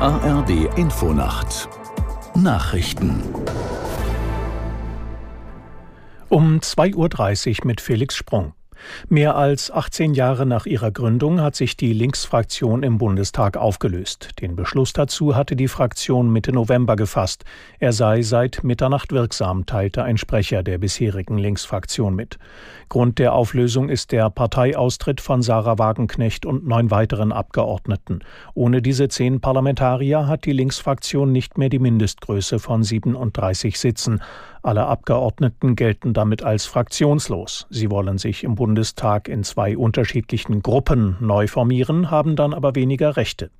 ARD Infonacht Nachrichten um 2.30 Uhr mit Felix Sprung. Mehr als 18 Jahre nach ihrer Gründung hat sich die Linksfraktion im Bundestag aufgelöst. Den Beschluss dazu hatte die Fraktion Mitte November gefasst. Er sei seit Mitternacht wirksam, teilte ein Sprecher der bisherigen Linksfraktion mit. Grund der Auflösung ist der Parteiaustritt von Sarah Wagenknecht und neun weiteren Abgeordneten. Ohne diese zehn Parlamentarier hat die Linksfraktion nicht mehr die Mindestgröße von 37 Sitzen. Alle Abgeordneten gelten damit als fraktionslos. Sie wollen sich im Bundestag in zwei unterschiedlichen Gruppen neu formieren, haben dann aber weniger Rechte.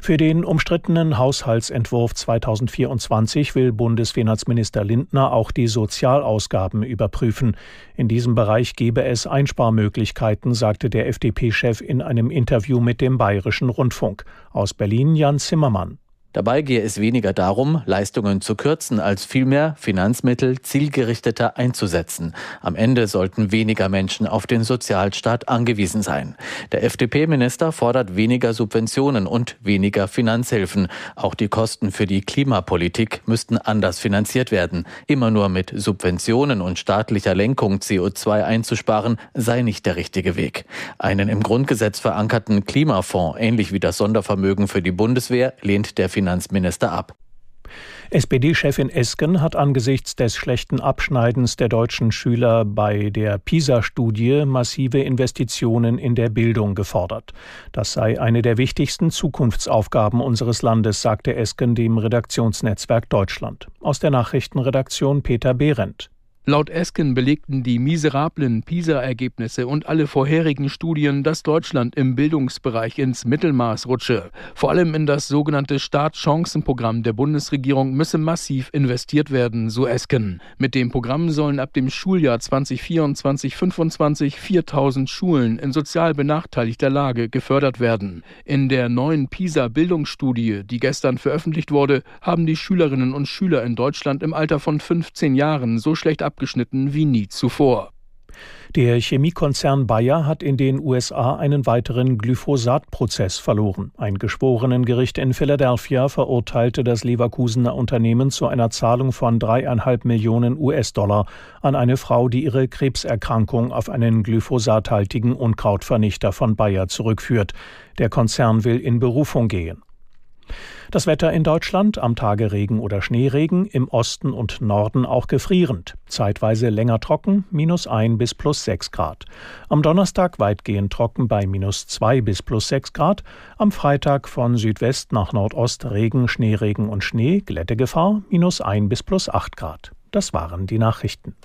Für den umstrittenen Haushaltsentwurf 2024 will Bundesfinanzminister Lindner auch die Sozialausgaben überprüfen. In diesem Bereich gebe es Einsparmöglichkeiten, sagte der FDP-Chef in einem Interview mit dem Bayerischen Rundfunk. Aus Berlin Jan Zimmermann. Dabei gehe es weniger darum, Leistungen zu kürzen, als vielmehr Finanzmittel zielgerichteter einzusetzen. Am Ende sollten weniger Menschen auf den Sozialstaat angewiesen sein. Der FDP-Minister fordert weniger Subventionen und weniger Finanzhilfen. Auch die Kosten für die Klimapolitik müssten anders finanziert werden. Immer nur mit Subventionen und staatlicher Lenkung CO2 einzusparen, sei nicht der richtige Weg. Einen im Grundgesetz verankerten Klimafonds, ähnlich wie das Sondervermögen für die Bundeswehr, lehnt der Finanzminister ab. SPD-Chefin Esken hat angesichts des schlechten Abschneidens der deutschen Schüler bei der PISA-Studie massive Investitionen in der Bildung gefordert. Das sei eine der wichtigsten Zukunftsaufgaben unseres Landes, sagte Esken dem Redaktionsnetzwerk Deutschland. Aus der Nachrichtenredaktion Peter Behrendt. Laut Esken belegten die miserablen PISA-Ergebnisse und alle vorherigen Studien, dass Deutschland im Bildungsbereich ins Mittelmaß rutsche. Vor allem in das sogenannte Startchancenprogramm der Bundesregierung müsse massiv investiert werden, so Esken. Mit dem Programm sollen ab dem Schuljahr 2024-25 4000 Schulen in sozial benachteiligter Lage gefördert werden. In der neuen PISA-Bildungsstudie, die gestern veröffentlicht wurde, haben die Schülerinnen und Schüler in Deutschland im Alter von 15 Jahren so schlecht abgeschnitten wie nie zuvor. Der Chemiekonzern Bayer hat in den USA einen weiteren Glyphosat-Prozess verloren. Ein Geschworenengericht in Philadelphia verurteilte das Leverkusener Unternehmen zu einer Zahlung von dreieinhalb Millionen US-Dollar an eine Frau, die ihre Krebserkrankung auf einen glyphosathaltigen Unkrautvernichter von Bayer zurückführt. Der Konzern will in Berufung gehen. Das Wetter in Deutschland am Tage Regen oder Schneeregen, im Osten und Norden auch gefrierend. Zeitweise länger trocken, minus 1 bis plus 6 Grad. Am Donnerstag weitgehend trocken bei minus 2 bis plus 6 Grad. Am Freitag von Südwest nach Nordost Regen, Schneeregen und Schnee, Glättegefahr, minus 1 bis plus 8 Grad. Das waren die Nachrichten.